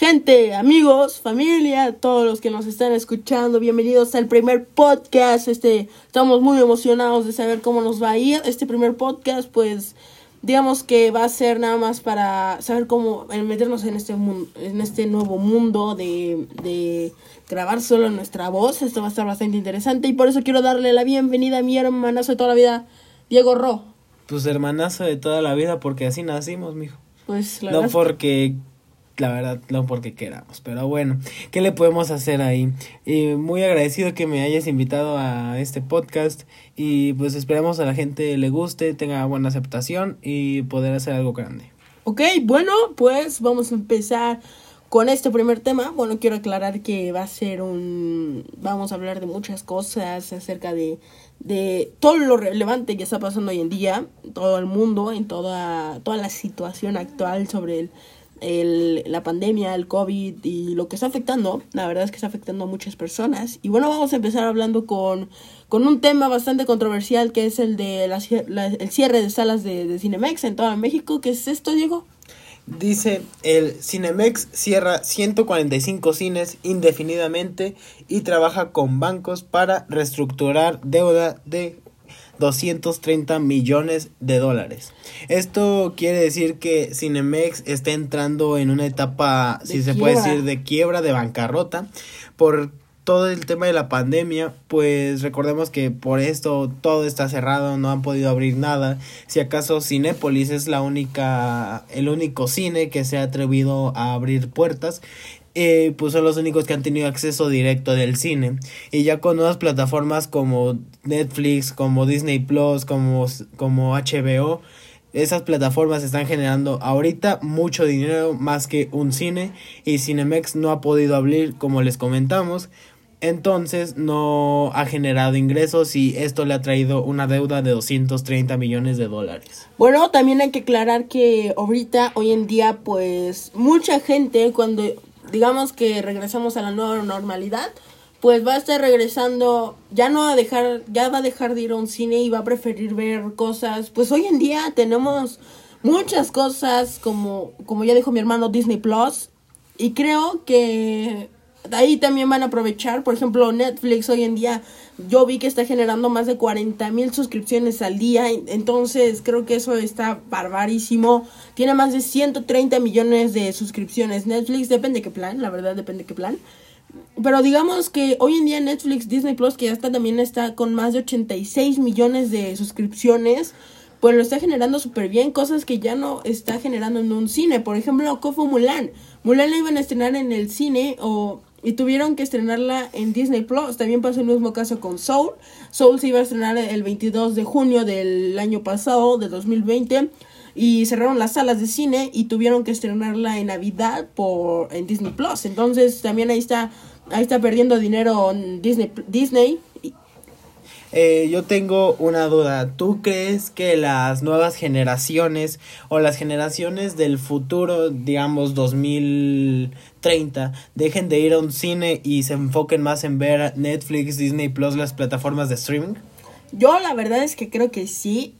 Gente, amigos, familia, todos los que nos están escuchando, bienvenidos al primer podcast. Este, estamos muy emocionados de saber cómo nos va a ir. Este primer podcast, pues, digamos que va a ser nada más para saber cómo meternos en este mundo, en este nuevo mundo de, de grabar solo nuestra voz. Esto va a estar bastante interesante y por eso quiero darle la bienvenida a mi hermanazo de toda la vida, Diego Ro. Pues hermanazo de toda la vida, porque así nacimos, mijo. Pues la no porque, la verdad, no porque queramos, pero bueno, ¿qué le podemos hacer ahí? Y muy agradecido que me hayas invitado a este podcast y pues esperamos a la gente le guste, tenga buena aceptación y poder hacer algo grande. Ok, bueno, pues vamos a empezar con este primer tema. Bueno, quiero aclarar que va a ser un... Vamos a hablar de muchas cosas acerca de, de todo lo relevante que está pasando hoy en día, todo el mundo, en toda, toda la situación actual sobre el, la pandemia, el COVID y lo que está afectando. La verdad es que está afectando a muchas personas. Y bueno, vamos a empezar hablando con, con un tema bastante controversial que es el de la el cierre de salas de, Cinemex en todo México. ¿Qué es esto, Diego? Dice, el Cinemex cierra 145 cines indefinidamente y trabaja con bancos para reestructurar deuda de 230 millones de dólares. Esto quiere decir que Cinemex está entrando en una etapa, si se puede decir, de quiebra, de bancarrota, por todo el tema de la pandemia, pues recordemos que por esto todo está cerrado, no han podido abrir nada. Si acaso Cinépolis es la única, el único cine que se ha atrevido a abrir puertas, eh, pues son los únicos que han tenido acceso directo del cine. Y ya con nuevas plataformas como Netflix, como Disney Plus, como, como HBO, esas plataformas están generando ahorita mucho dinero más que un cine y Cinemex no ha podido abrir como les comentamos. Entonces no ha generado ingresos y esto le ha traído una deuda de 230 millones de dólares. Bueno, también hay que aclarar que ahorita, hoy en día, pues mucha gente cuando digamos que regresamos a la nueva normalidad, pues va a estar regresando, ya no va a dejar, ya va a dejar de ir a un cine y va a preferir ver cosas. Pues hoy en día tenemos muchas cosas como, como ya dijo mi hermano Disney Plus y creo que ahí también van a aprovechar, por ejemplo, Netflix hoy en día, yo vi que está generando más de 40 mil suscripciones al día, en- entonces creo que eso está barbarísimo. Tiene más de 130 millones de suscripciones Netflix, depende qué plan, la verdad depende qué plan. Pero digamos que hoy en día Netflix, Disney Plus, que ya está también está con más de 86 millones de suscripciones, pues lo está generando súper bien, cosas que ya no está generando en un cine. Por ejemplo, ¿qué fue Mulan? Mulan la iban a estrenar en el cine o y tuvieron que estrenarla en Disney Plus. También pasó el mismo caso con Soul. Soul se iba a estrenar el 22 de junio del año pasado, de 2020. Y cerraron las salas de cine y tuvieron que estrenarla en Navidad por en Disney Plus. Entonces también ahí está ahí está perdiendo dinero Disney Disney. Eh, yo tengo una duda. ¿Tú crees que las nuevas generaciones o las generaciones del futuro, digamos 2030, dejen de ir a un cine y se enfoquen más en ver Netflix, Disney Plus, las plataformas de streaming? Yo la verdad es que creo que sí,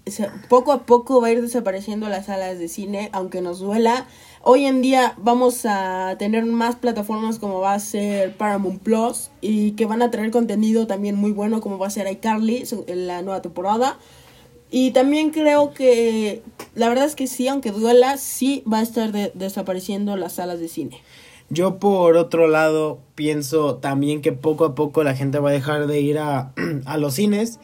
poco a poco va a ir desapareciendo las salas de cine, aunque nos duela. Hoy en día vamos a tener más plataformas como va a ser Paramount Plus y que van a traer contenido también muy bueno como va a ser iCarly en la nueva temporada. Y también creo que la verdad es que sí, aunque duela, sí va a estar de- desapareciendo las salas de cine. Yo por otro lado pienso también que poco a poco la gente va a dejar de ir a, a los cines,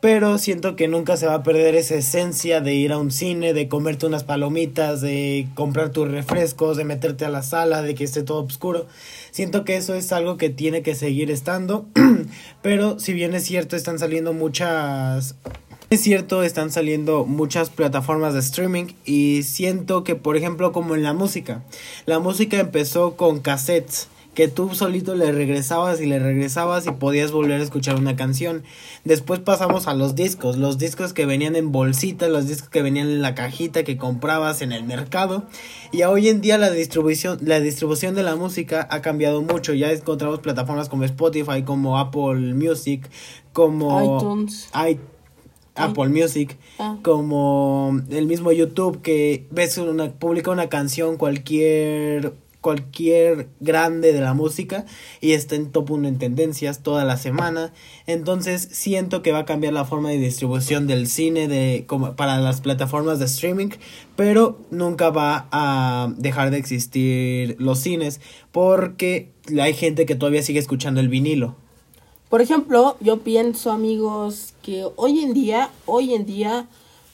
pero siento que nunca se va a perder esa esencia de ir a un cine, de comerte unas palomitas, de comprar tus refrescos, de meterte a la sala, de que esté todo oscuro. Siento que eso es algo que tiene que seguir estando, pero si bien es cierto están saliendo muchas es cierto, están saliendo muchas plataformas de streaming y siento que, por ejemplo, como en la música, la música empezó con cassettes que tú solito le regresabas y le regresabas y podías volver a escuchar una canción. Después pasamos a los discos, los discos que venían en bolsita, los discos que venían en la cajita que comprabas en el mercado. Y hoy en día la distribución, la distribución de la música ha cambiado mucho. Ya encontramos plataformas como Spotify, como Apple Music, como iTunes. i- Apple Music, Ah. como el mismo YouTube que ves una publica una canción cualquier cualquier grande de la música y está en top 1 en tendencias toda la semana. Entonces siento que va a cambiar la forma de distribución del cine de como para las plataformas de streaming, pero nunca va a dejar de existir los cines porque hay gente que todavía sigue escuchando el vinilo. Por ejemplo, yo pienso, amigos, que hoy en día, hoy en día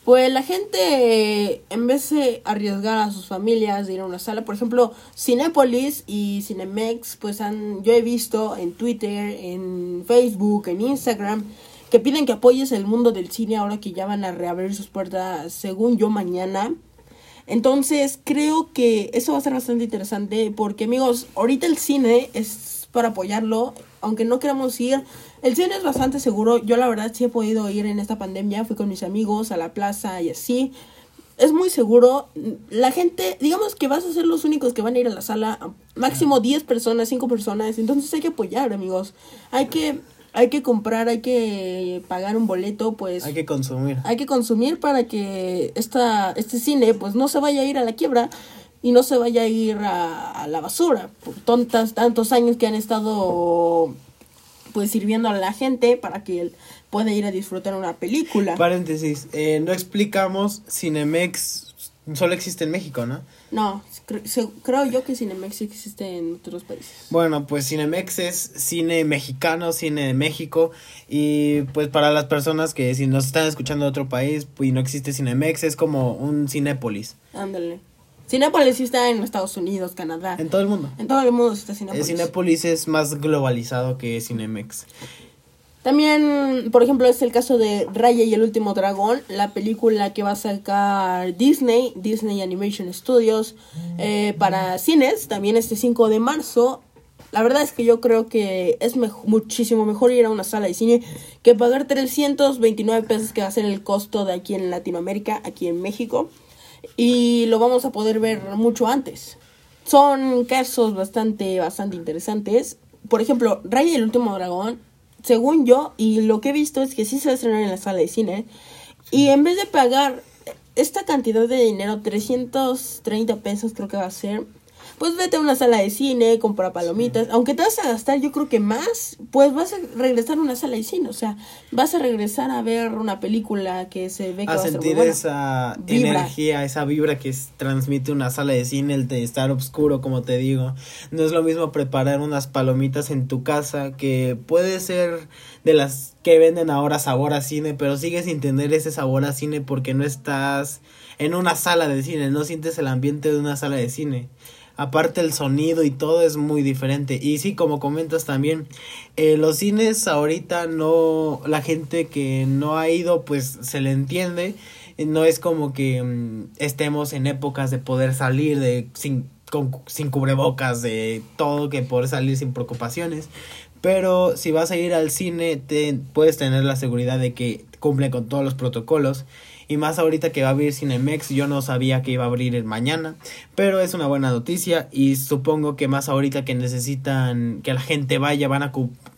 pues la gente, en vez de arriesgar a sus familias de ir a una sala, por ejemplo, Cinepolis y Cinemex, pues han, yo he visto en Twitter, en Facebook, en Instagram, que piden que apoyes el mundo del cine ahora que ya van a reabrir sus puertas, según yo, mañana. Entonces, creo que eso va a ser bastante interesante porque, amigos, ahorita el cine es para apoyarlo, aunque no queramos ir el cine es bastante seguro. Yo la verdad sí he podido ir en esta pandemia. Fui con mis amigos a la plaza y así. Es muy seguro. La gente, digamos que vas a ser los únicos que van a ir a la sala. Máximo 10 personas, 5 personas. Entonces hay que apoyar, amigos. Hay que hay que comprar, hay que pagar un boleto, pues... Hay que consumir. Hay que consumir para que esta, este cine, pues, no se vaya a ir a la quiebra y no se vaya a ir a, a la basura. Por tontas, tantos años que han estado pues sirviendo a la gente para que él pueda ir a disfrutar una película. Paréntesis, eh, no explicamos, Cinemex solo existe en México, ¿no? No, creo yo que Cinemex existe en otros países. Bueno, pues Cinemex es cine mexicano, cine de México y pues para las personas que si nos están escuchando de otro país pues, y no existe Cinemex es como un Cinépolis. Ándale. Cinépolis sí está en Estados Unidos, Canadá. En todo el mundo. En todo el mundo está Cinépolis. Cinépolis es más globalizado que Cinemex. También, por ejemplo, es el caso de Raya y el último dragón, la película que va a sacar Disney, Disney Animation Studios, eh, para cines, también este 5 de marzo. La verdad es que yo creo que es muchísimo mejor ir a una sala de cine que pagar 329 pesos que va a ser el costo de aquí en Latinoamérica, aquí en México y lo vamos a poder ver mucho antes. Son casos bastante, bastante interesantes. Por ejemplo, Raya y el último dragón, según yo, y lo que he visto es que sí se va a estrenar en la sala de cine. Y en vez de pagar esta cantidad de dinero, 330 pesos creo que va a ser, pues vete a una sala de cine, compra palomitas, aunque te vas a gastar yo creo que más, pues vas a regresar a una sala de cine, o sea, vas a regresar a ver una película que se ve que a va sentir a esa energía, esa vibra que transmite una sala de cine, el de estar oscuro, como te digo. No es lo mismo preparar unas palomitas en tu casa que puede ser de las que venden ahora sabor a cine, pero sigues sin tener ese sabor a cine porque no estás en una sala de cine, no sientes el ambiente de una sala de cine aparte el sonido y todo es muy diferente. Y sí, como comentas también, eh, los cines ahorita no, la gente que no ha ido pues se le entiende. No es como que mm, estemos en épocas de poder salir de sin, sin cubrebocas, de todo, que poder salir sin preocupaciones. Pero si vas a ir al cine, te, puedes tener la seguridad de que cumple con todos los protocolos y más ahorita que va a abrir Cinemex, yo no sabía que iba a abrir mañana, pero es una buena noticia y supongo que más ahorita que necesitan que la gente vaya van a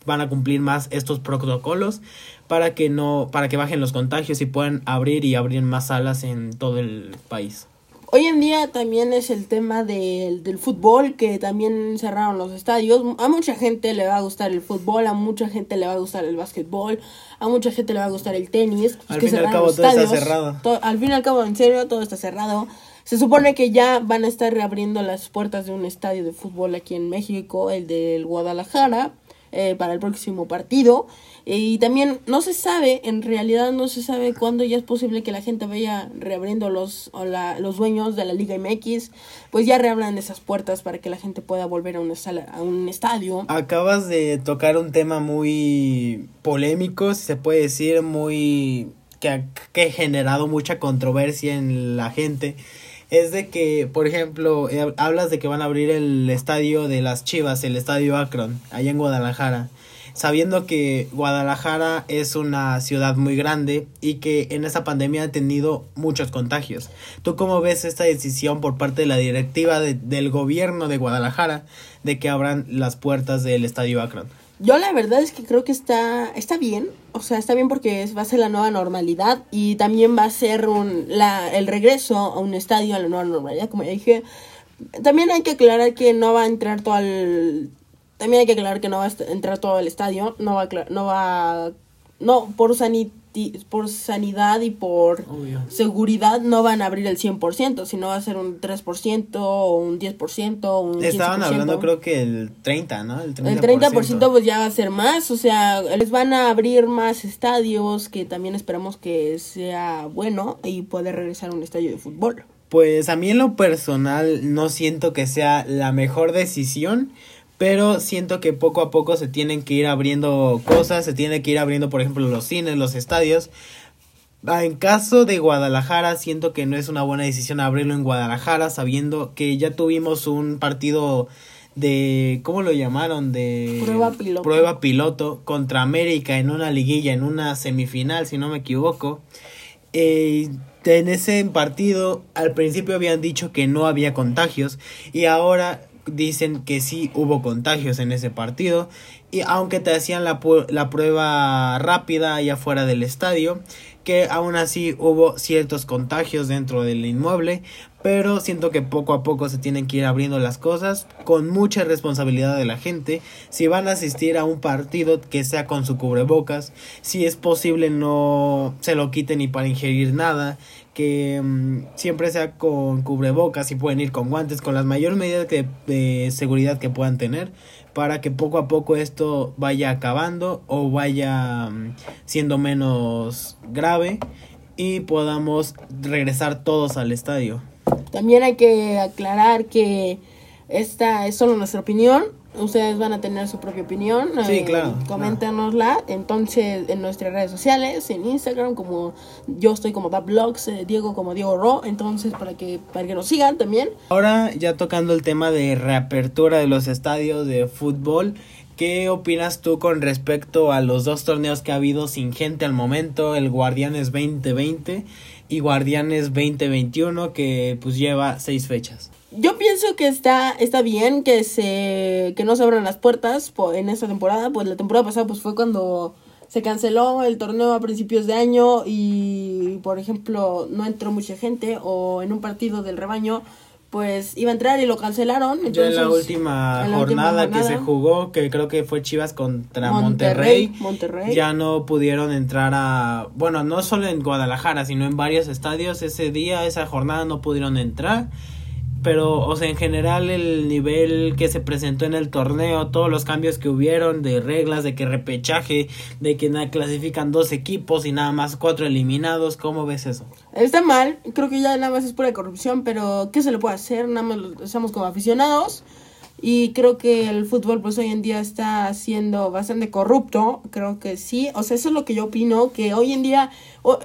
van a cumplir más estos protocolos para que no para que bajen los contagios y puedan abrir y abrir más salas en todo el país. Hoy en día también es el tema del, del fútbol, que también cerraron los estadios. A mucha gente le va a gustar el fútbol, a mucha gente le va a gustar el básquetbol, a mucha gente le va a gustar el tenis. Al fin y al cabo todo está cerrado. al fin y al cabo, en serio, todo está cerrado. Se supone que ya van a estar reabriendo las puertas de un estadio de fútbol aquí en México, el del Guadalajara, eh, para el próximo partido. Y también no se sabe, en realidad no se sabe cuándo ya es posible que la gente vaya reabriendo los, o la, los dueños de la Liga MX, pues ya reabran esas puertas para que la gente pueda volver a una sala, a un estadio. Acabas de tocar un tema muy polémico, si se puede decir, muy que ha, que ha generado mucha controversia en la gente es de que, por ejemplo, eh, hablas de que van a abrir el estadio de las Chivas, el estadio Akron, allá en Guadalajara sabiendo que Guadalajara es una ciudad muy grande y que en esa pandemia ha tenido muchos contagios. ¿Tú cómo ves esta decisión por parte de la directiva del gobierno de Guadalajara de que abran las puertas del Estadio Akron? Yo la verdad es que creo que está, está bien, o sea, está bien porque va a ser la nueva normalidad y también va a ser un, el regreso a un estadio a la nueva normalidad, como ya dije, También hay que aclarar que no va a entrar todo el... También hay que aclarar que no va a entrar todo el estadio, no va a... No va no, por sanidad por sanidad y por seguridad no van a abrir el 100%, sino va a ser un 3% o un 10% o un Estaban hablando creo que el 30, ¿no? El 30%. el 30% pues ya va a ser más, o sea, les van a abrir más estadios que también esperamos que sea bueno y poder regresar a un estadio de fútbol. Pues a mí en lo personal no siento que sea la mejor decisión, pero siento que poco a poco se tienen que ir abriendo cosas, se tiene que ir abriendo, por ejemplo, los cines, los estadios. Ah, en caso de Guadalajara, siento que no es una buena decisión abrirlo en Guadalajara, sabiendo que ya tuvimos un partido de, ¿cómo lo llamaron? De prueba piloto. prueba piloto contra América en una liguilla, en una semifinal, si no me equivoco. Eh, en ese partido al principio habían dicho que no había contagios y ahora dicen que sí hubo contagios en ese partido y aunque te hacían la, la prueba rápida allá fuera del estadio que aún así hubo ciertos contagios dentro del inmueble, pero siento que poco a poco se tienen que ir abriendo las cosas con mucha responsabilidad de la gente. Si van a asistir a un partido que sea con su cubrebocas, si es posible no se lo quiten ni para ingerir nada, que mm, siempre sea con cubrebocas y pueden ir con guantes, con las mayores medidas de seguridad que puedan tener para que poco a poco esto vaya acabando o vaya mm, siendo menos grave y podamos regresar todos al estadio. También hay que aclarar que esta es solo nuestra opinión, ustedes van a tener su propia opinión. Sí, eh, claro. Coméntanosla. Entonces, en nuestras redes sociales, en Instagram, como yo estoy como Da Blogs, eh, Diego como Diego Ro. Entonces, para que, para que nos sigan también. Ahora, ya tocando el tema de reapertura de los estadios de fútbol. ¿Qué opinas tú con respecto a los dos torneos que ha habido sin gente al momento? El Guardianes 2020 y Guardianes 2021 que pues lleva seis fechas yo pienso que está, está bien que se que no se abran las puertas en esta temporada, pues la temporada pasada pues fue cuando se canceló el torneo a principios de año y por ejemplo no entró mucha gente o en un partido del rebaño pues iba a entrar y lo cancelaron. Entonces, en la última, jornada, que se jugó, que creo que fue Chivas contra Monterrey, Monterrey, ya no pudieron entrar a, bueno, no solo en Guadalajara, sino en varios estadios ese día, esa jornada no pudieron entrar pero o sea en general el nivel que se presentó en el torneo todos los cambios que hubieron de reglas de que repechaje de que nada clasifican dos equipos y nada más cuatro eliminados cómo ves eso está mal creo que ya nada más es pura corrupción pero qué se le puede hacer nada más estamos como aficionados y creo que el fútbol pues hoy en día está siendo bastante corrupto, creo que sí, o sea, eso es lo que yo opino, que hoy en día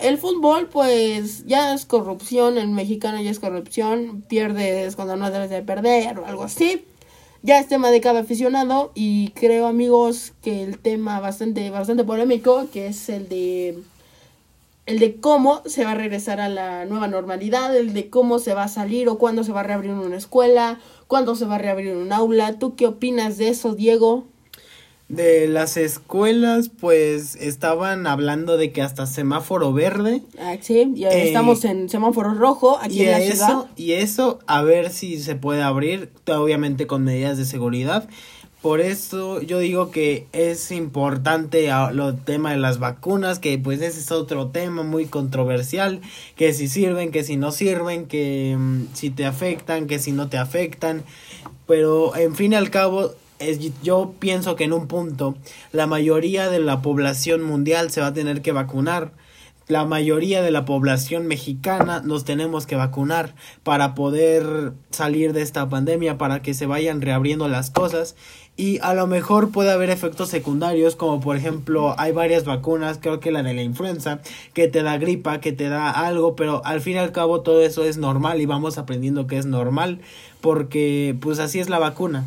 el fútbol pues ya es corrupción, el mexicano ya es corrupción, pierdes cuando no debes de perder o algo así. Ya es tema de cada aficionado y creo amigos que el tema bastante bastante polémico que es el de el de cómo se va a regresar a la nueva normalidad, el de cómo se va a salir o cuándo se va a reabrir una escuela ¿Cuándo se va a reabrir un aula? ¿Tú qué opinas de eso, Diego? De las escuelas, pues estaban hablando de que hasta semáforo verde. Ah, sí, ya eh, estamos en semáforo rojo aquí en la eso, Y eso, a ver si se puede abrir, obviamente con medidas de seguridad. Por eso yo digo que es importante el tema de las vacunas, que pues ese es otro tema muy controversial, que si sirven, que si no sirven, que mm, si te afectan, que si no te afectan. Pero en fin y al cabo, es, yo pienso que en un punto la mayoría de la población mundial se va a tener que vacunar la mayoría de la población mexicana nos tenemos que vacunar para poder salir de esta pandemia, para que se vayan reabriendo las cosas y a lo mejor puede haber efectos secundarios como por ejemplo hay varias vacunas, creo que la de la influenza, que te da gripa, que te da algo, pero al fin y al cabo todo eso es normal y vamos aprendiendo que es normal porque pues así es la vacuna.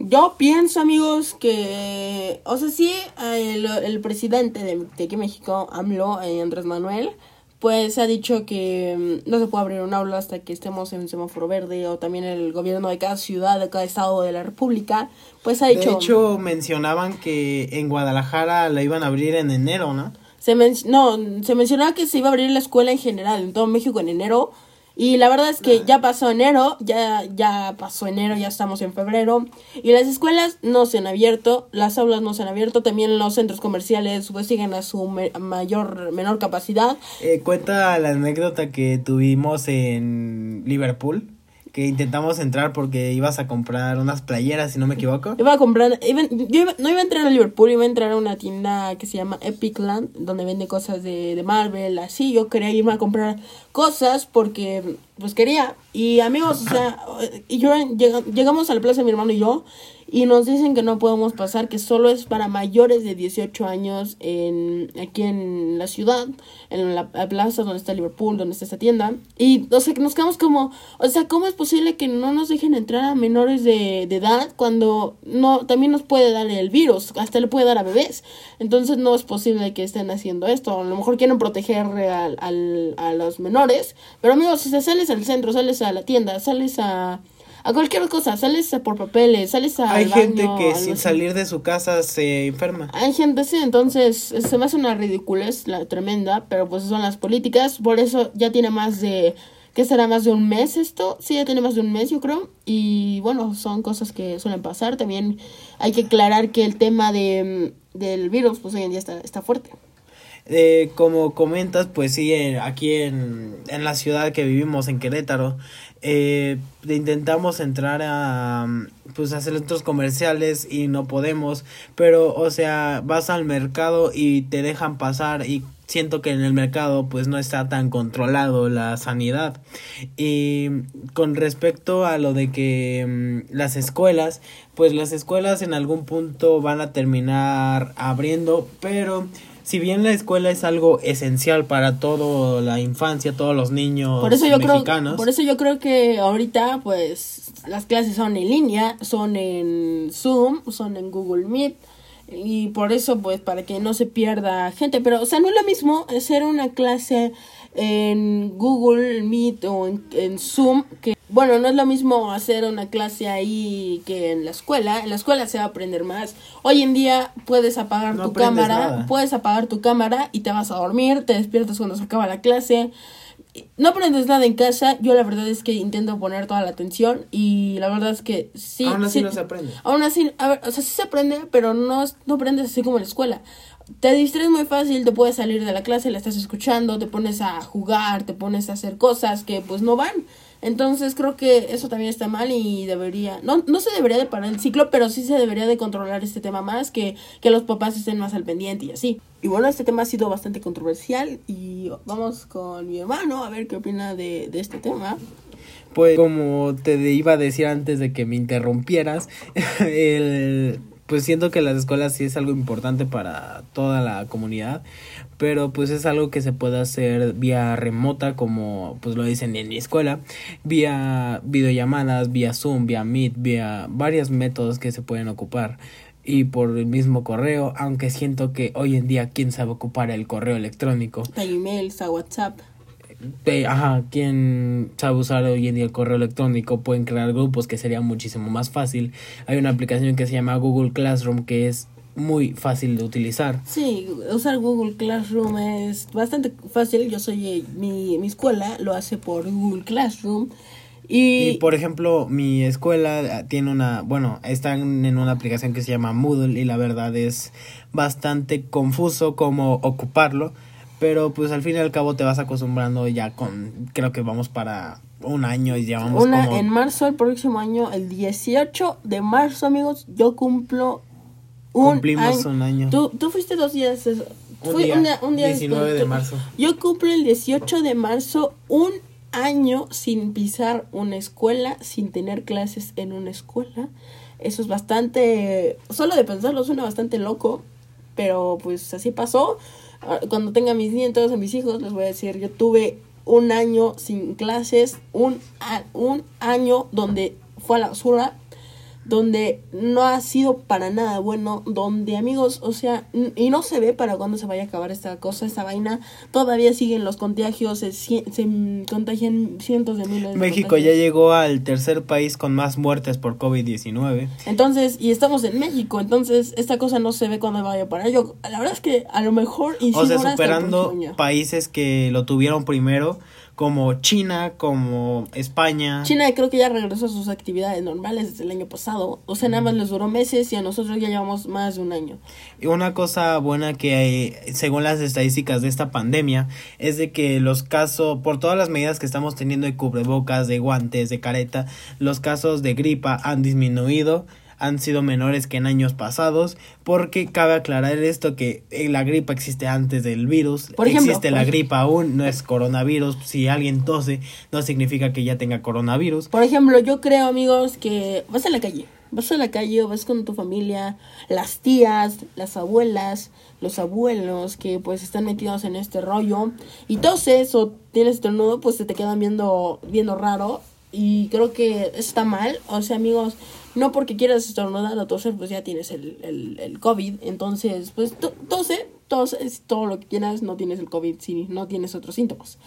Yo pienso, amigos, que, o sea, sí, el, presidente de, de, aquí México, AMLO, eh, Andrés Manuel, pues ha dicho que mm, no se puede abrir un aula hasta que estemos en semáforo verde o también el gobierno de cada ciudad, de cada estado de la república, pues ha dicho... De hecho, mencionaban que en Guadalajara la iban a abrir en enero, ¿no? Se no, se mencionaba que se iba a abrir la escuela en general, en todo México en enero, Y la verdad es que ya pasó enero, ya, ya pasó enero, ya estamos en febrero. Y las escuelas no se han abierto, las aulas no se han abierto, también los centros comerciales pues siguen a su mayor, menor capacidad. Eh, cuenta la anécdota que tuvimos en Liverpool que intentamos entrar porque ibas a comprar unas playeras, si no me equivoco. Iba a comprar, yo no iba a entrar a Liverpool, iba a entrar a una tienda que se llama Epic Land, donde vende cosas de, de Marvel, así. Yo quería irme a comprar cosas porque, pues quería. Y amigos, o sea, y yo llegamos a la plaza mi hermano y yo, y nos dicen que no podemos pasar, que solo es para mayores de 18 años en aquí en la ciudad, en la, plaza donde está Liverpool, donde está esta tienda. Y, o sea, nos quedamos como, o sea, ¿cómo es posible que no nos dejen entrar a menores de, de edad cuando no también nos puede dar el virus, hasta le puede dar a bebés? Entonces no es posible que estén haciendo esto. A lo mejor quieren proteger al, al, a los menores, pero amigos, si sales al centro, sales a la tienda, sales a a cualquier cosa, sales por papeles, sales a... Hay gente que sin salir de su casa se enferma. Hay gente, sí, entonces se me hace una ridiculez la tremenda, pero pues son las políticas, por eso ya tiene más de... ¿Qué será más de un mes esto? Sí, ya tiene más de un mes, yo creo. Y bueno, son cosas que suelen pasar. También hay que aclarar que el tema de, del virus, pues hoy en día está, está fuerte. Eh, como comentas, pues sí, aquí en, en la ciudad que vivimos, en Querétaro, eh, intentamos entrar a pues a centros comerciales y no podemos pero o sea vas al mercado y te dejan pasar y siento que en el mercado pues no está tan controlado la sanidad. Y con respecto a lo de que mm, las escuelas pues las escuelas en algún punto van a terminar abriendo pero si bien la escuela es algo esencial para toda la infancia, todos los niños por eso yo mexicanos. Creo, por eso yo creo que ahorita, pues, las clases son en línea, son en Zoom, son en Google Meet. Y por eso, pues, para que no se pierda gente. Pero, o sea, no es lo mismo hacer una clase en Google Meet o en, en Zoom que bueno, no es lo mismo hacer una clase ahí que en la escuela. En la escuela se va a aprender más. Hoy en día puedes apagar tu cámara, puedes apagar tu cámara y te vas a dormir, te despiertas cuando se acaba la clase. No aprendes nada en casa, yo la verdad es que intento poner toda la atención y la verdad es que sí. Aún así no se aprende. Aún así, a ver, o sea, sí se aprende, pero no, no aprendes así como en la escuela te distraes muy fácil, te puedes salir de la clase, la estás escuchando, te pones a jugar, te pones a hacer cosas que pues no van. Entonces creo que eso también está mal y debería, no, no se debería de parar el ciclo, pero sí se debería de controlar este tema más, que, que los papás estén más al pendiente y así. Y bueno, este tema ha sido bastante controversial y vamos con mi hermano a ver qué opina de, de este tema. Pues como te iba a decir antes de que me interrumpieras, el pues siento que las escuelas sí es algo importante para toda la comunidad, pero pues es algo que se puede hacer vía remota como pues lo dicen en mi escuela, vía videollamadas, vía Zoom, vía Meet, vía varios métodos que se pueden ocupar y por el mismo correo, aunque siento que hoy en día quién sabe ocupar el correo electrónico. Hay emails, a WhatsApp ajá, quien sabe usar hoy en día el correo electrónico pueden crear grupos que sería muchísimo más fácil. Hay una aplicación que se llama Google Classroom que es muy fácil de utilizar. Sí, usar Google Classroom es bastante fácil. Yo soy eh, mi, mi escuela lo hace por Google Classroom. Y, y, por ejemplo, mi escuela tiene una, bueno, están en una aplicación que se llama Moodle y la verdad es bastante confuso cómo ocuparlo pero pues al fin y al cabo te vas acostumbrando ya con, creo que vamos para un año y llevamos Una, En marzo, el próximo año, el 18 de marzo, amigos, yo cumplo un Cumplimos un año. Tú, tú fuiste dos días. Un día, un día, 19 de marzo. Yo cumplo el 18 de marzo un año sin pisar una escuela, sin tener clases en una escuela. Eso es bastante, solo de pensarlo suena bastante loco, pero pues así pasó. Ah, cuando tenga mis nietos, a mis hijos, les voy a decir, yo tuve un año sin clases, un, un año donde fue a la basura, donde no ha sido para nada bueno, donde amigos, o sea, y no se ve para cuándo se vaya a acabar esta cosa, esta vaina, todavía siguen los contagios, se, se contagian cientos de miles. México ya llegó al tercer país con más muertes por COVID-19. Entonces, y estamos en México, entonces esta cosa no se ve cuándo vaya a parar. Yo, la verdad es que a lo mejor... o sea, superando países que lo tuvieron primero como China, como España. China creo que ya regresó a sus actividades normales desde el año pasado. O sea, nada más les duró meses y a nosotros ya llevamos más de un año. Y una cosa buena que hay, según las estadísticas de esta pandemia, es de que los casos, por todas las medidas que estamos teniendo de cubrebocas, de guantes, de careta, los casos de gripa han disminuido han sido menores que en años pasados, porque cabe aclarar esto que eh, la gripa existe antes del virus, Por ejemplo, existe la gripa aún, no es coronavirus, si alguien tose no significa que ya tenga coronavirus. Por ejemplo, yo creo, amigos, que vas a la calle. Vas a la calle o vas con tu familia, las tías, las abuelas, los abuelos que pues están metidos en este rollo y toses o tienes estornudo, pues se te quedan viendo, viendo raro y creo que está mal. O sea, amigos, no porque quieras estornudar o toser, pues ya tienes el, el, el COVID. Entonces, pues to- tose, tose, es todo lo que quieras, no tienes el COVID si no tienes otros síntomas.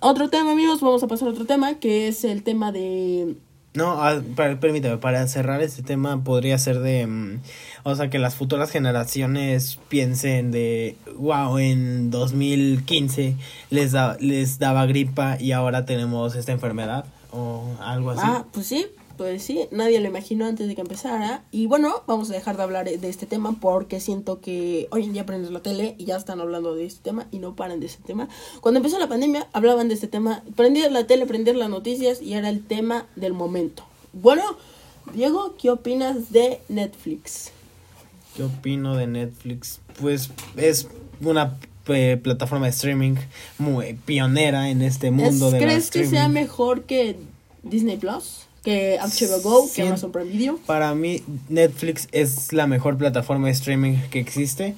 Otro tema, amigos, vamos a pasar a otro tema, que es el tema de... No, ah, per- permíteme, para cerrar este tema podría ser de, mm, o sea, que las futuras generaciones piensen de, wow, en 2015 les, da, les daba gripa y ahora tenemos esta enfermedad o algo así. Ah, pues sí, pues sí, nadie lo imaginó antes de que empezara. Y bueno, vamos a dejar de hablar de este tema porque siento que hoy en día prendes la tele y ya están hablando de este tema y no paran de este tema. Cuando empezó la pandemia hablaban de este tema, prendías la tele, prendías las noticias y era el tema del momento. Bueno, Diego, ¿qué opinas de Netflix? ¿Qué opino de Netflix? Pues es una eh, plataforma de streaming muy pionera en este mundo ¿Es- de ¿Crees que sea mejor que Disney Plus? ¿Que HBO Go? ¿Que Sien- Amazon Prime Video? Para mí, Netflix es la mejor plataforma de streaming que existe.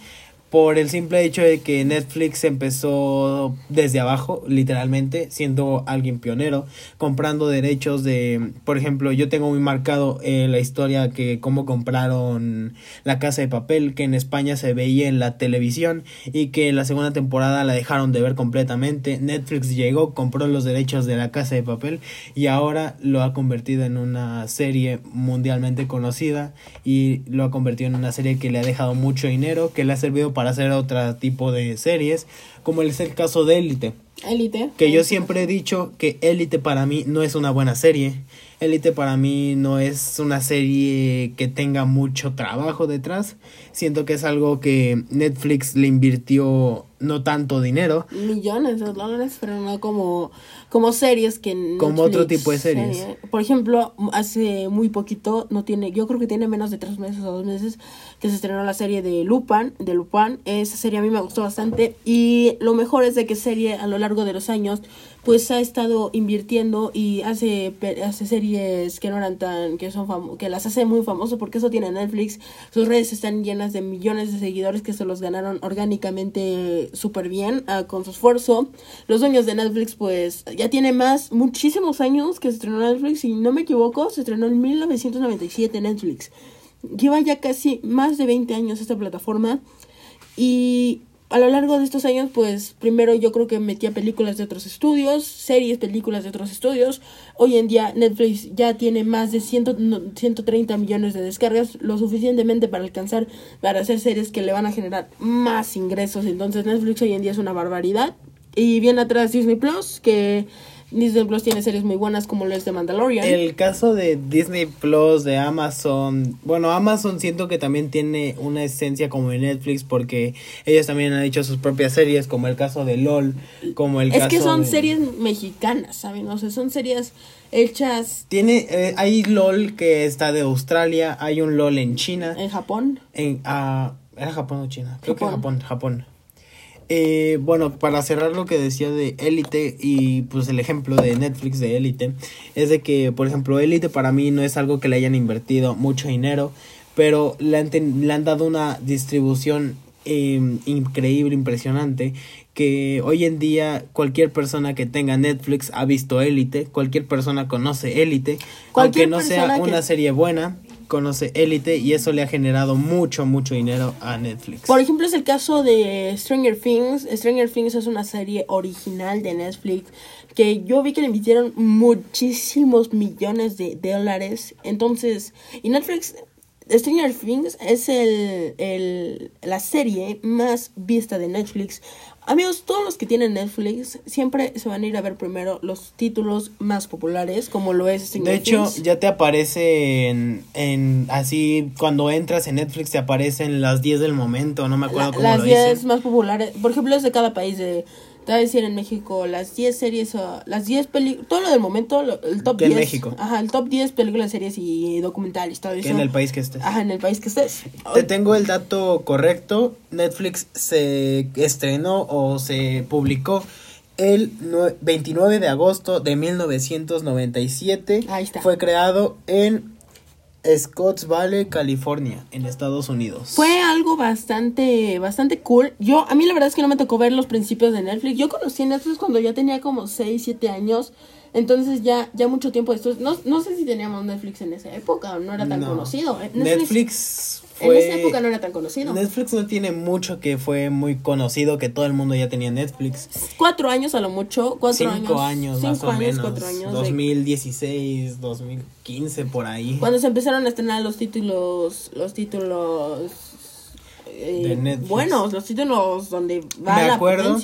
Por el simple hecho de que Netflix empezó desde abajo, literalmente, siendo alguien pionero, comprando derechos de, por ejemplo, yo tengo muy marcado eh, la historia que cómo compraron La Casa de Papel, que en España se veía en la televisión y que la segunda temporada la dejaron de ver completamente. Netflix llegó, compró los derechos de La Casa de Papel y ahora lo ha convertido en una serie mundialmente conocida y lo ha convertido en una serie que le ha dejado mucho dinero, que le ha servido para hacer otro tipo de series, como es el caso de Élite. Elite. Que yo siempre he dicho que Élite para mí no es una buena serie. Élite para mí no es una serie que tenga mucho trabajo detrás. Siento que es algo que Netflix le invirtió no tanto dinero. millones de dólares, pero no como, como series que Como otro tipo de series. serie. Por ejemplo, hace muy poquito, no tiene, yo creo que tiene menos de tres meses o dos meses que se estrenó la serie de Lupin, de Lupin. Esa serie a mí me gustó bastante y lo mejor es de que serie a lo largo de los años pues ha estado invirtiendo y hace hace series que no eran tan que son que las hace muy famosas porque eso tiene Netflix. Sus redes están llenas de millones de seguidores que se los ganaron orgánicamente súper bien ah, con su esfuerzo. Los dueños de Netflix pues ya tiene más muchísimos años que se estrenó Netflix y no me equivoco se estrenó en 1997 Netflix. Lleva ya casi más de 20 años esta plataforma y a lo largo de estos años, pues primero yo creo que metía películas de otros estudios, series, películas de otros estudios. Hoy en día Netflix ya tiene más de 100, no, 130 millones de descargas, lo suficientemente para alcanzar, para hacer series que le van a generar más ingresos. Entonces Netflix hoy en día es una barbaridad. Y viene atrás Disney Plus, que Disney Plus tiene series muy buenas como lo es de Mandalorian. El caso de Disney Plus, de Amazon, bueno, Amazon siento que también tiene una esencia como de Netflix porque ellos también han hecho sus propias series, como el caso de LOL, como el es caso que son de- series mexicanas, ¿saben? O sea, son series hechas Tiene, eh, hay LOL que está de Australia, hay un LOL en China, en Japón. en, ah, ¿era Japón o China? Creo Japón. que Japón, Japón. Eh, bueno, para cerrar lo que decía de Élite y pues el ejemplo de Netflix de Élite, es de que, por ejemplo, Élite para mí no es algo que le hayan invertido mucho dinero, pero le han, ten- le han dado una distribución eh, increíble, impresionante, que hoy en día cualquier persona que tenga Netflix ha visto Élite, cualquier persona conoce Élite, aunque no sea que- una serie buena, conoce Élite y eso le ha generado mucho, mucho dinero a Netflix. Por ejemplo, es el caso de Stranger Things. Stranger Things es una serie original de Netflix que yo vi que le invirtieron muchísimos millones de dólares. Entonces, y Netflix Stranger Things es el, el, la serie más vista de Netflix. Amigos, todos los que tienen Netflix siempre se van a ir a ver primero los títulos más populares, como lo es Stranger De hecho, ya te aparece en, en, así, cuando entras en Netflix te aparecen las 10 del momento, no me acuerdo cómo las lo Las 10 más populares, por ejemplo, es de cada país de te voy a decir en México las 10 series, las 10 películas, todo lo del momento, el top 10. En México. Ajá, el top 10 películas, series y documentales, todo eso. En el país que estés. Ajá, en el país que estés. Te tengo el dato correcto. Netflix se estrenó o se publicó el 29 de agosto de 1997. Ahí está. Fue creado en Scotts Valley, California, en Estados Unidos. Fue algo bastante, bastante cool. Yo, a mí la verdad es que no me tocó ver los principios de Netflix. Yo conocí Netflix cuando ya tenía como 6, 7 años. Entonces ya, ya mucho tiempo después, no, no sé si teníamos Netflix en esa época, no era tan conocido. Netflix en esa época no era tan conocido. Netflix no tiene mucho que fue muy conocido, que todo el mundo ya tenía Netflix. Cuatro años a lo mucho, cuatro cinco años. cinco más o menos. Cuatro años. 2016, 2015, por ahí. Cuando se empezaron a estrenar los títulos, los títulos... Eh, buenos, los títulos donde va Me la acuerdo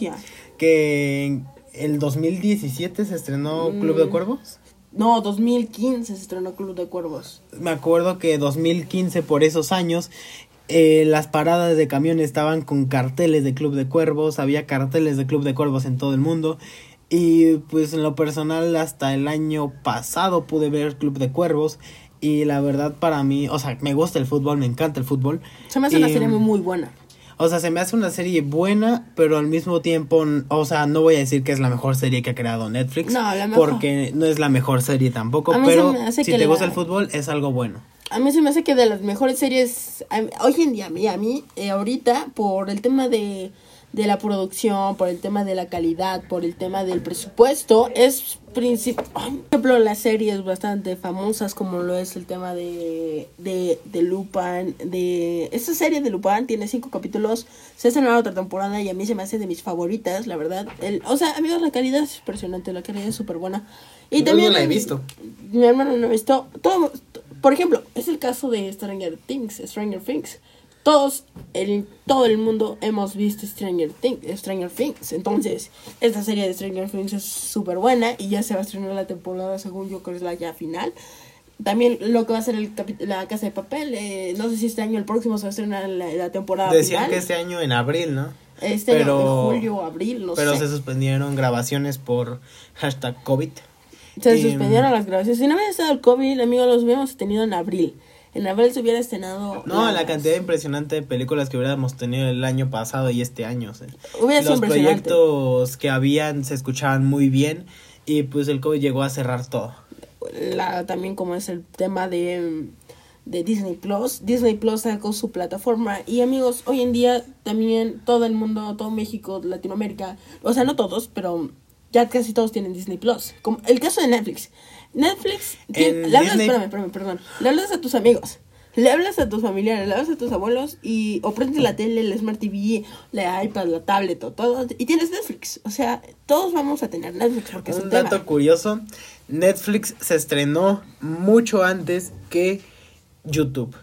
que en el 2017 se estrenó Club de mm. Cuervos. No, 2015 se estrenó Club de Cuervos. Me acuerdo que 2015, por esos años, eh, las paradas de camión estaban con carteles de Club de Cuervos, había carteles de Club de Cuervos en todo el mundo. Y pues en lo personal hasta el año pasado pude ver Club de Cuervos y la verdad para mí, o sea, me gusta el fútbol, me encanta el fútbol. Se me hace una serie muy, muy buena. O sea, se me hace una serie buena, pero al mismo tiempo, o sea, no voy a decir que es la mejor serie que ha creado Netflix. No, la mejor. Porque no es la mejor serie tampoco, pero si te gusta el fútbol es algo bueno. A mí se me hace que de las mejores series, hoy en día, a mí, a mí eh, ahorita, por el tema de de la producción, por el tema de la calidad, por el tema del presupuesto, es principal. Por ejemplo, las series bastante famosas como lo es el tema de, de, de Lupin, de... Esta serie de Lupin tiene cinco capítulos, se ha estrenado otra temporada y a mí se me hace de mis favoritas, la verdad. El, o sea, amigos, la calidad es impresionante, la calidad es súper buena. Y también... No la he visto. Mi hermano no ha visto. Todo, por ejemplo, es el caso de Stranger Things, Stranger Things todos, en todo el mundo hemos visto Stranger Things, Stranger Things. Entonces, esta serie de Stranger Things es súper buena y ya se va a estrenar la temporada, según yo, que es la ya final. También lo que va a ser el la Casa de Papel, eh, no sé si este año, el próximo se va a estrenar la, temporada Decían que este año en abril, ¿no? Este pero, año, en julio, abril, no pero se suspendieron grabaciones por hashtag COVID. Se suspendieron las grabaciones. Si no hubiera estado el COVID, amigos, los hubiéramos tenido en abril en abril se hubiera estrenado. No, la cantidad impresionante de películas que hubiéramos tenido el año pasado y este año. Hubiera sido Los proyectos que habían se escuchaban muy bien y pues el COVID llegó a cerrar todo. La, también como es el tema de, de Disney Plus. Disney Plus sacó su plataforma y amigos, hoy en día también todo el mundo, todo México, Latinoamérica, o sea, no todos, pero ya casi todos tienen Disney Plus. Como el caso de Netflix. Netflix, le hablas, espérame, espérame, perdón. Le hablas a tus amigos, le hablas a tus familiares, le hablas a tus abuelos y o prendes la tele, el Smart TV, la iPad, la tablet o todo y tienes Netflix. O sea, todos vamos a tener Netflix porque un, dato curioso, Netflix se estrenó mucho antes que YouTube.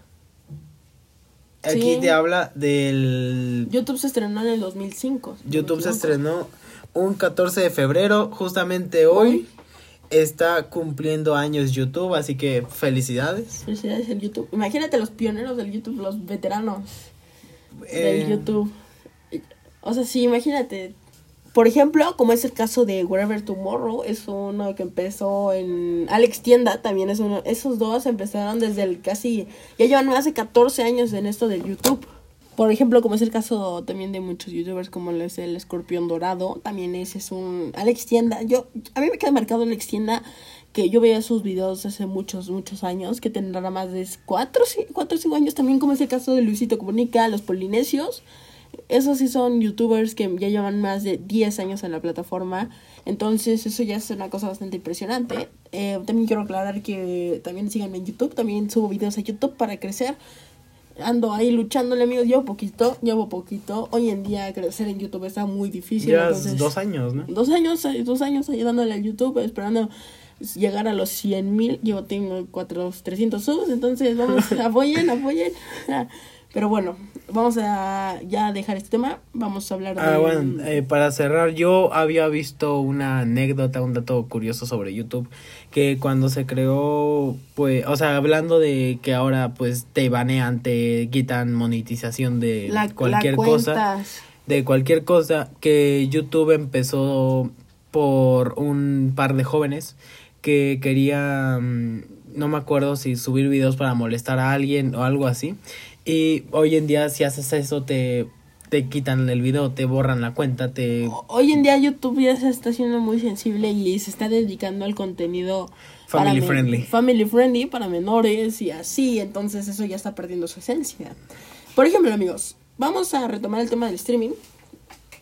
Aquí te habla del... YouTube se estrenó en el 2005. YouTube se estrenó un 14 de febrero, justamente hoy está cumpliendo años YouTube, así que felicidades. Felicidades en YouTube. Imagínate los pioneros del YouTube, los veteranos del eh, YouTube. O sea, sí, imagínate. Por ejemplo, como es el caso de Wherever Tomorrow, es uno que empezó en Alex Tienda, también es uno. Esos dos empezaron desde el casi. Ya llevan más de 14 años en esto del YouTube. Por ejemplo, como es el caso también de muchos youtubers como es el escorpión dorado, también ese es un Alex Tienda. Yo a mí me queda marcado Alex Tienda que yo veía sus videos hace muchos muchos años, que tendrá más de 4 o 5 años también como es el caso de Luisito Comunica, los polinesios. Esos sí son youtubers que ya llevan más de 10 años en la plataforma. Entonces eso ya es una cosa bastante impresionante. Eh, también quiero aclarar que también síganme en YouTube. También subo videos a YouTube para crecer ando ahí luchándole, amigos. Llevo poquito, llevo poquito. Hoy en día crecer en YouTube está muy difícil. Ya dos años, ¿no? Dos años, dos años ayudándole a YouTube, esperando llegar a los 100 mil. Yo tengo cuatro, 300 subs, entonces vamos, apoyen, apoyen. Pero bueno, vamos a ya dejar este tema. Vamos a hablar Ah, de. bueno, eh, para cerrar, yo había visto una anécdota, un dato curioso sobre YouTube, que cuando se creó, pues, o sea, hablando de que ahora, pues, te banean, te quitan monetización de la, cualquier la cosa, de cualquier cosa, que YouTube empezó por un par de jóvenes que querían, no me acuerdo si subir videos para molestar a alguien o algo así, y hoy en día si haces eso te, te quitan el video, te borran la cuenta, te... Hoy en día YouTube ya se está haciendo muy sensible y se está dedicando al contenido Family friendly. Family friendly para menores y así, entonces eso ya está perdiendo su esencia. Por ejemplo, amigos, vamos a retomar el tema del streaming.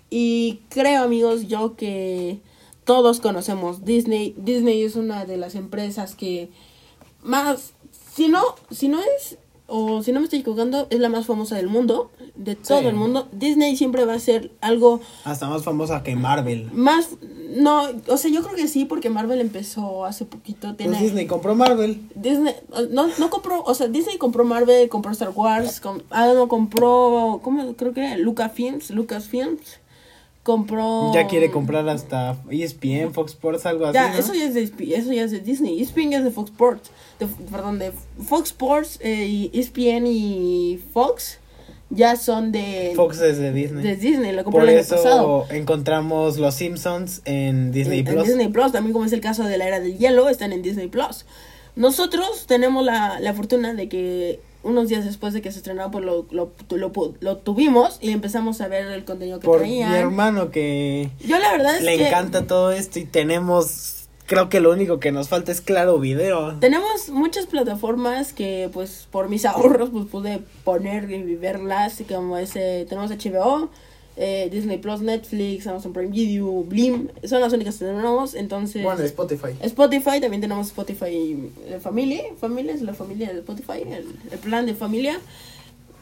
Y creo, amigos, yo que todos conocemos Disney. Disney es una de las empresas que más, si no, si no es, o si no me estoy equivocando, es la más famosa del mundo, de todo Sí. el mundo. Disney siempre va a ser algo Hasta más famosa que Marvel. más, no, o sea, yo creo que sí, porque Marvel empezó hace poquito. Tiene, Pues Disney compró Marvel. Disney, no, no compró, o sea, Disney compró Marvel, compró Star Wars, com- ah, no, compró, ¿cómo? Creo que Lucasfilms, Lucasfilms, compró... Ya quiere comprar hasta E ESPN, Fox Sports, algo así. Ya, ¿no? eso ya es de, ESP eso ya es de Disney. ESPN es de Fox Sports, de, perdón, de Fox Sports, eh, y ESPN y Fox ya son de, Fox es de Disney. de Disney, lo compró Por el año eso pasado. encontramos Los Simpsons en Disney en, en Plus. Disney Plus, también como es el caso de la era del hielo, están en Disney Plus. Nosotros tenemos la, la fortuna de que unos días después de que se estrenó, pues lo, lo, lo, lo tuvimos y empezamos a ver el contenido que Por mi hermano que Yo la verdad es le que encanta todo esto y tenemos, creo que lo único que nos falta es claro video. tenemos muchas plataformas que pues por mis ahorros pues pude poner y verlas y como ese tenemos HBO eh, Disney Plus, Netflix, Amazon Prime Video, Blim, son las únicas que tenemos, entonces Bueno, Spotify. Spotify, también tenemos Spotify eh, Family, familia es la familia de Spotify, el, el plan de familia.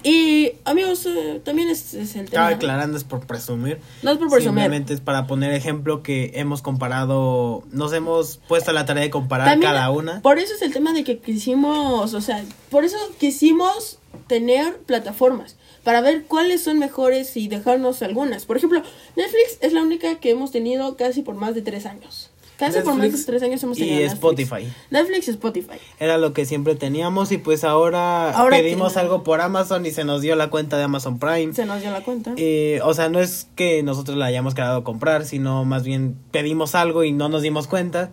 Y amigos, eh, también es, es el tema. Estaba aclarando es por presumir. No es por presumir. Simplemente es para poner ejemplo que hemos comparado, nos hemos puesto a la tarea de comparar También, cada una. Por eso es el tema de que quisimos, o sea, por eso quisimos tener plataformas para ver cuáles son mejores y dejarnos algunas. Por ejemplo, Netflix es la única que hemos tenido casi por más de tres años. Casi por más de tres años hemos y tenido Netflix. Spotify. Netflix y Spotify. Era lo que siempre teníamos y pues ahora, Ahora pedimos algo por Amazon y se nos dio la cuenta de Amazon Prime. Se nos dio la cuenta. Eh, o sea, no es que nosotros la hayamos quedado comprar, sino más bien pedimos algo y no nos dimos cuenta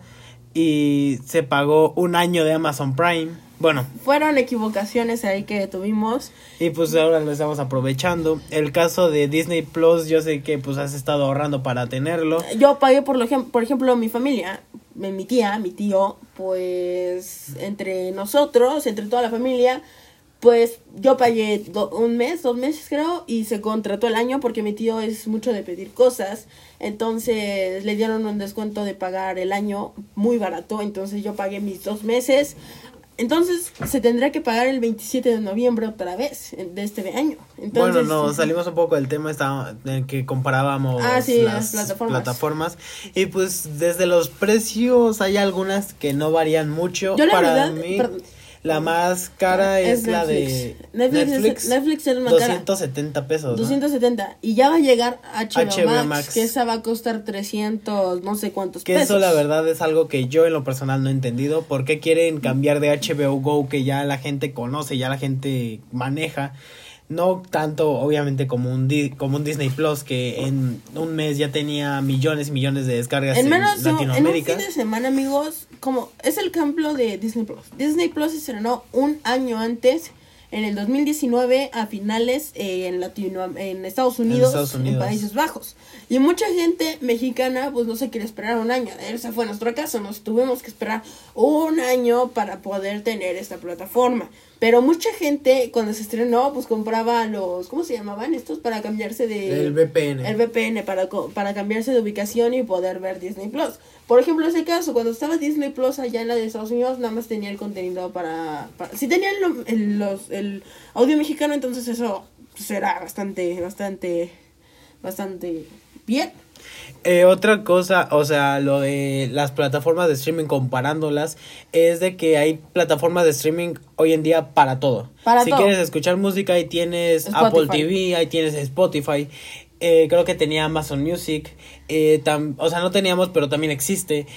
y se pagó un año de Amazon Prime. Bueno, Fueron equivocaciones ahí que tuvimos. y pues ahora lo estamos aprovechando. El caso de Disney Plus, yo sé que pues has estado ahorrando para tenerlo. Yo pagué, por, lo por ejemplo, mi familia, mi mi tía, mi tío, pues entre nosotros, entre toda la familia, pues yo pagué do- un mes, dos meses creo, y se contrató el año porque mi tío es mucho de pedir cosas. Entonces le dieron un descuento de pagar el año muy barato, entonces yo pagué mis dos meses. Entonces se tendrá que pagar el 27 de noviembre otra vez de este año. Entonces, bueno, no, salimos un poco del tema estaba, en que comparábamos Ah, sí, las las plataformas. plataformas. Y pues desde los precios hay algunas que no varían mucho. Yo la Para verdad, mí, perdón. La más cara es, Es la Netflix. de Netflix es- Netflix es cara. 270 pesos. ¿no? 270 y ya va a llegar HBO, HBO Max, Max. que esa va a costar 300 no sé cuántos Que pesos. eso la verdad es algo que yo en lo personal no he entendido. ¿Por qué quieren cambiar de HBO Go que ya la gente conoce, ya la gente maneja? No tanto obviamente como un, Di- como un Disney Plus que en un mes ya tenía millones y millones de descargas en, en menos de un- en un Latinoamérica. fin de semana, amigos, como es el ejemplo de Disney Plus. Disney Plus se estrenó un año antes en el 2019 a finales eh, en Latino en Estados Unidos, Estados en. Países Bajos. Y mucha gente mexicana pues no se quiere esperar un año. Ese fue nuestro caso, nos tuvimos que esperar un año para poder tener esta plataforma. Pero mucha gente cuando se estrenó pues compraba los ¿cómo se llamaban estos para cambiarse de El VPN. el VPN para, co- para cambiarse de ubicación y poder ver Disney Plus. Por ejemplo, ese caso, cuando estaba Disney Plus allá en la de Estados Unidos, nada más tenía el contenido para... para si tenían lo- el, los- el audio mexicano, entonces eso pues, era bastante, bastante, bastante bien. Eh, otra cosa, o sea, lo de las plataformas de streaming comparándolas, es de que hay plataformas de streaming hoy en día para todo. Para si todo. quieres escuchar música, ahí tienes Spotify. Apple TV, ahí tienes Spotify. Eh, creo que tenía Amazon Music. eh, tam- o sea, no teníamos, pero también existe.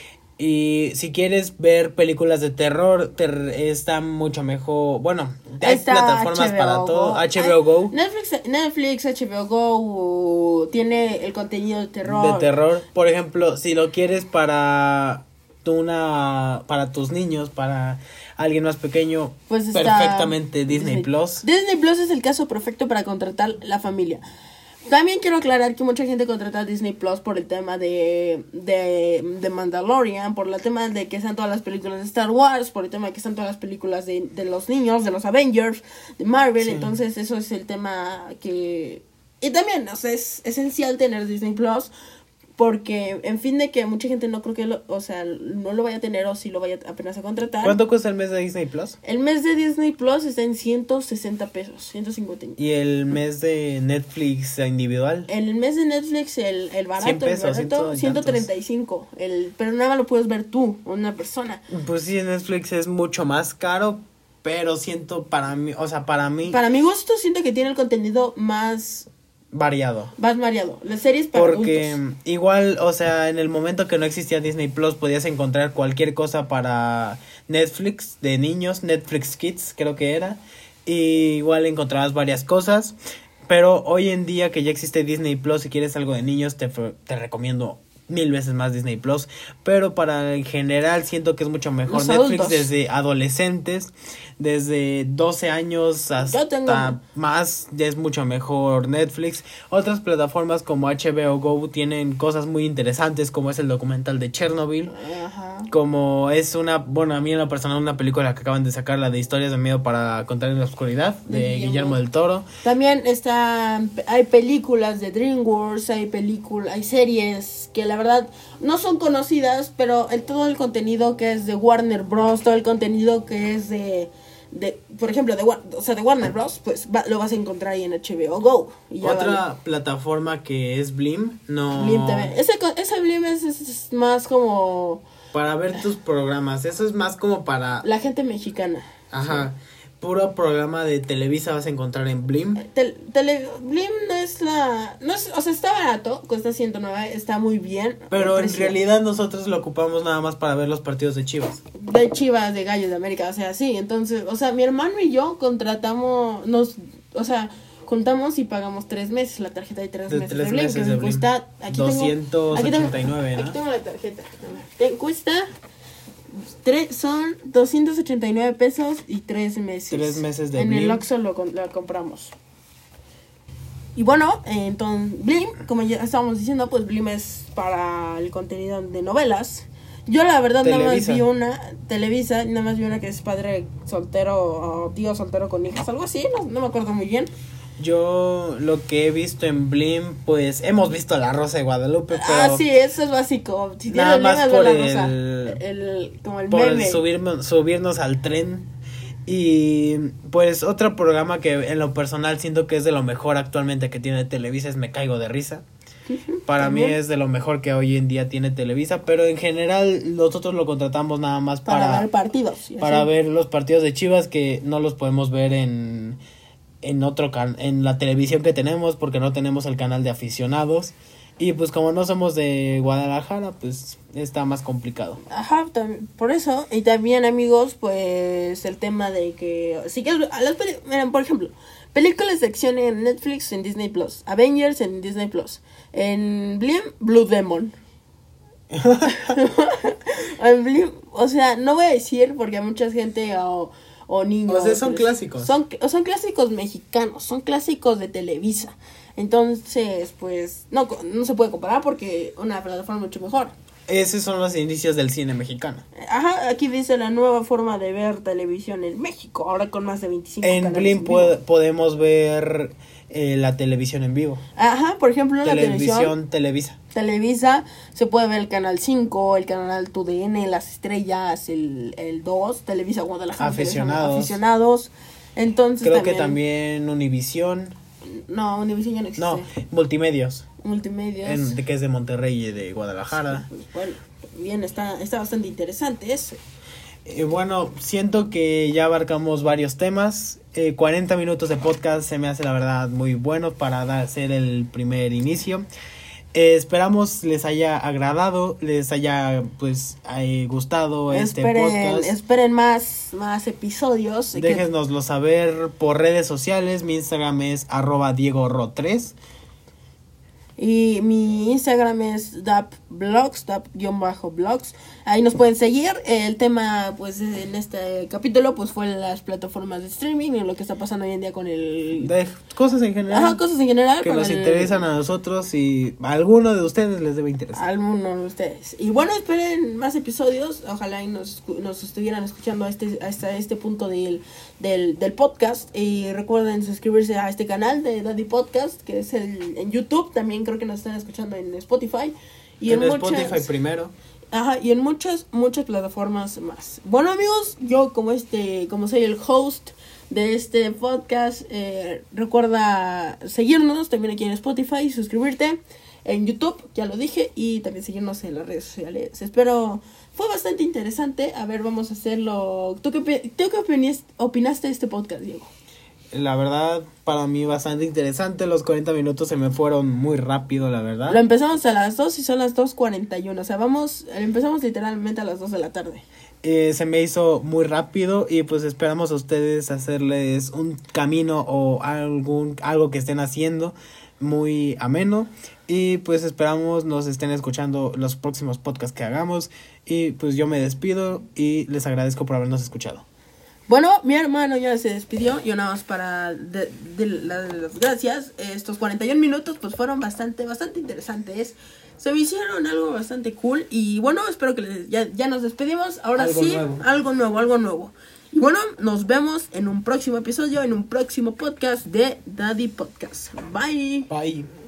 Y si quieres ver películas de terror, te- está mucho mejor. Bueno, hay Está plataformas para todo. HBO Ay, Go. Netflix, Netflix, HBO Go uh, tiene el contenido de terror. de terror. Por ejemplo, si lo quieres para tu una para tus niños, para alguien más pequeño, Pues está perfectamente Disney, Plus. Disney Plus es el caso perfecto para contratar la familia. También quiero aclarar que mucha gente contrata Disney Plus por el tema de, de, de Mandalorian, por el tema de que están todas las películas de Star Wars, por el tema de que están todas las películas de, de los niños, de los Avengers, de Marvel. Entonces, eso es el tema que. Y también, o sea, es esencial tener Disney Plus. Porque, en fin, de que mucha gente no creo que, lo, o sea, no lo vaya a tener o si lo vaya apenas a contratar. ¿Cuánto cuesta el mes de Disney Plus? El mes de Disney Plus está en 160 pesos, 150. Y el mes de Netflix individual. El mes de Netflix, el, el barato, 100 pesos, el barato, ciento y tantos. 135. El, pero nada más lo puedes ver tú, una persona. Pues sí, Netflix es mucho más caro, pero siento para mí, o sea, para mí Para mi gusto, siento que tiene el contenido más, variado. más variado. Las series para Porque adultos. igual, o sea, en el momento que no existía Disney Plus podías encontrar cualquier cosa para Netflix de niños, Netflix Kids creo que era, y igual encontrabas varias cosas, pero hoy en día que ya existe Disney Plus, si quieres algo de niños, te, te recomiendo mil veces más Disney Plus, pero para en general siento que es mucho mejor Los Netflix adultos. desde adolescentes, desde 12 años hasta tengo- más, ya es mucho mejor Netflix. Otras plataformas como HBO Go tienen cosas muy interesantes, como es el documental de Chernobyl, Ajá. como es una, bueno, a mí en lo personal una película que acaban de sacar, la de Historias de Miedo para contar en la oscuridad, de. Guillermo. del Toro. También está, hay películas de DreamWorks, hay películas, hay series que la verdad no son conocidas, pero el, todo el contenido que es de Warner Bros, todo el contenido que es de, de por ejemplo, de, o sea, de Warner Bros, pues va- lo vas a encontrar ahí en HBO Go. Y ya Otra vale. plataforma que es Blim, no... Blim TV. Ese, ese Blim es, es- es más como Para ver tus programas, eso es más como para... la gente mexicana. Ajá. Puro programa de Televisa vas a encontrar en Blim. Tel- tele, Blim no es la... No es, o sea, está barato, cuesta 109, está muy bien. Pero en realidad nosotros lo ocupamos nada más para ver los partidos de Chivas. de Chivas, de Gallos de América, o sea, sí, entonces, o sea, mi hermano y yo contratamos, nos, o sea, contamos y pagamos tres meses, la tarjeta de tres De meses tres de Blim, meses que de me Blim. cuesta, aquí tengo, aquí tengo, 289, ¿no? aquí tengo la tarjeta, te cuesta, tres, son 289 pesos y tres meses. Tres meses de En el. Oxxo lo, lo compramos. Y bueno, eh, entonces, Blim, como ya estábamos diciendo, pues Blim es para el contenido de novelas. Yo la verdad nada más vi una, Televisa, nada más vi una que es padre soltero o tío soltero con hijas, algo así, no, no me acuerdo muy bien. Yo lo que he visto en Blim, pues hemos visto La Rosa de Guadalupe, pero ah, sí, eso es básico. Si Nada más Blim, por es la rosa. el- el, como el por meme. subirnos, subirnos al tren. Y pues otro programa que en lo personal siento que es de lo mejor actualmente que tiene Televisa es Me Caigo de Risa. Para mí también. es de lo mejor que hoy en día tiene Televisa, pero en general nosotros lo contratamos nada más para, para, ver partidos. para así. ver los partidos de Chivas que no los podemos ver en en otro can en la televisión que tenemos porque no tenemos el canal de aficionados y pues como no somos de Guadalajara pues está más complicado. Ajá, por eso. Y también, amigos, pues el tema de que. Si quieres. a las miren, por ejemplo, películas de acción en Netflix, en Disney Plus. Avengers en Disney Plus. En Blim, Blue Demon. en Blim, o sea, no voy a decir porque a mucha gente o, o niños. O sea, son clásicos. Son, son clásicos mexicanos, son clásicos de Televisa. Entonces, pues, no, no se puede comparar porque una plataforma mucho mejor. Esos son los inicios del cine mexicano. Ajá, aquí dice la nueva forma de ver televisión en México, ahora con más de 25 En canales Blim en vivo. podemos ver eh, la televisión en vivo. Ajá, por ejemplo, la televisión, Televisión Televisa. Televisa, se puede ver el canal 5, el canal TUDN, Las Estrellas, el, el 2, Televisa Guadalajara. Aficionados. Aficionados. Entonces Creo también, que también Univisión. No, Univision ya no existe. No, multimedios. Multimedios. En, que es de Monterrey y de Guadalajara. Bueno, bien, está, está bastante interesante eso. Eh, bueno, siento que ya abarcamos varios temas. Eh, 40 minutos de podcast se me hace la verdad muy bueno para dar, hacer el primer inicio. Eh, esperamos les haya agradado, les haya pues eh, gustado este podcast. esperen más, más episodios. que- Déjenoslo saber por redes sociales. Mi Instagram es arroba diegoro3. Y mi Instagram es dapblogs, dap-blogs. Ahí nos pueden seguir. El tema, pues, en este capítulo, pues, fue las plataformas de streaming y lo que está pasando hoy en día con el... De cosas en general Ajá, cosas en general. que nos el- interesan a nosotros y a alguno de ustedes les debe interesar. Alguno de ustedes. Y bueno, esperen más episodios. Ojalá y nos, nos estuvieran escuchando a este, hasta este punto del, del, del podcast. Y recuerden suscribirse a este canal de Daddy Podcast, que es el, en YouTube. También creo que nos están escuchando en Spotify. Y en en, Spotify muchas, primero. Ajá, y en muchas, muchas plataformas más. Bueno amigos, yo como este, como soy el host de este podcast, eh, recuerda seguirnos también aquí en Spotify, suscribirte en YouTube, ya lo dije, y también seguirnos en las redes sociales. Espero, fue bastante interesante. A ver, vamos a hacerlo. ¿Tú qué, tú qué opinas- opinaste de este podcast, Diego? La verdad, para mí bastante interesante. Los 40 minutos se me fueron muy rápido, la verdad. Lo empezamos a las 2 y son las 2.41. O sea, vamos, empezamos literalmente a las 2 de la tarde. Eh, se me hizo muy rápido y pues esperamos a ustedes hacerles un camino o algún algo que estén haciendo muy ameno y pues esperamos nos estén escuchando los próximos podcasts que hagamos y pues yo me despido y les agradezco por habernos escuchado. Bueno, mi hermano ya se despidió. Yo nada más para de, de de las gracias. Estos 41 minutos pues fueron bastante, bastante interesantes. Se me hicieron algo bastante cool. Y bueno, espero que les- ya, ya nos despedimos. Ahora Algo sí, nuevo. algo nuevo, algo nuevo. Y bueno, nos vemos en un próximo episodio, en un próximo podcast de Daddy Podcast. Bye. Bye.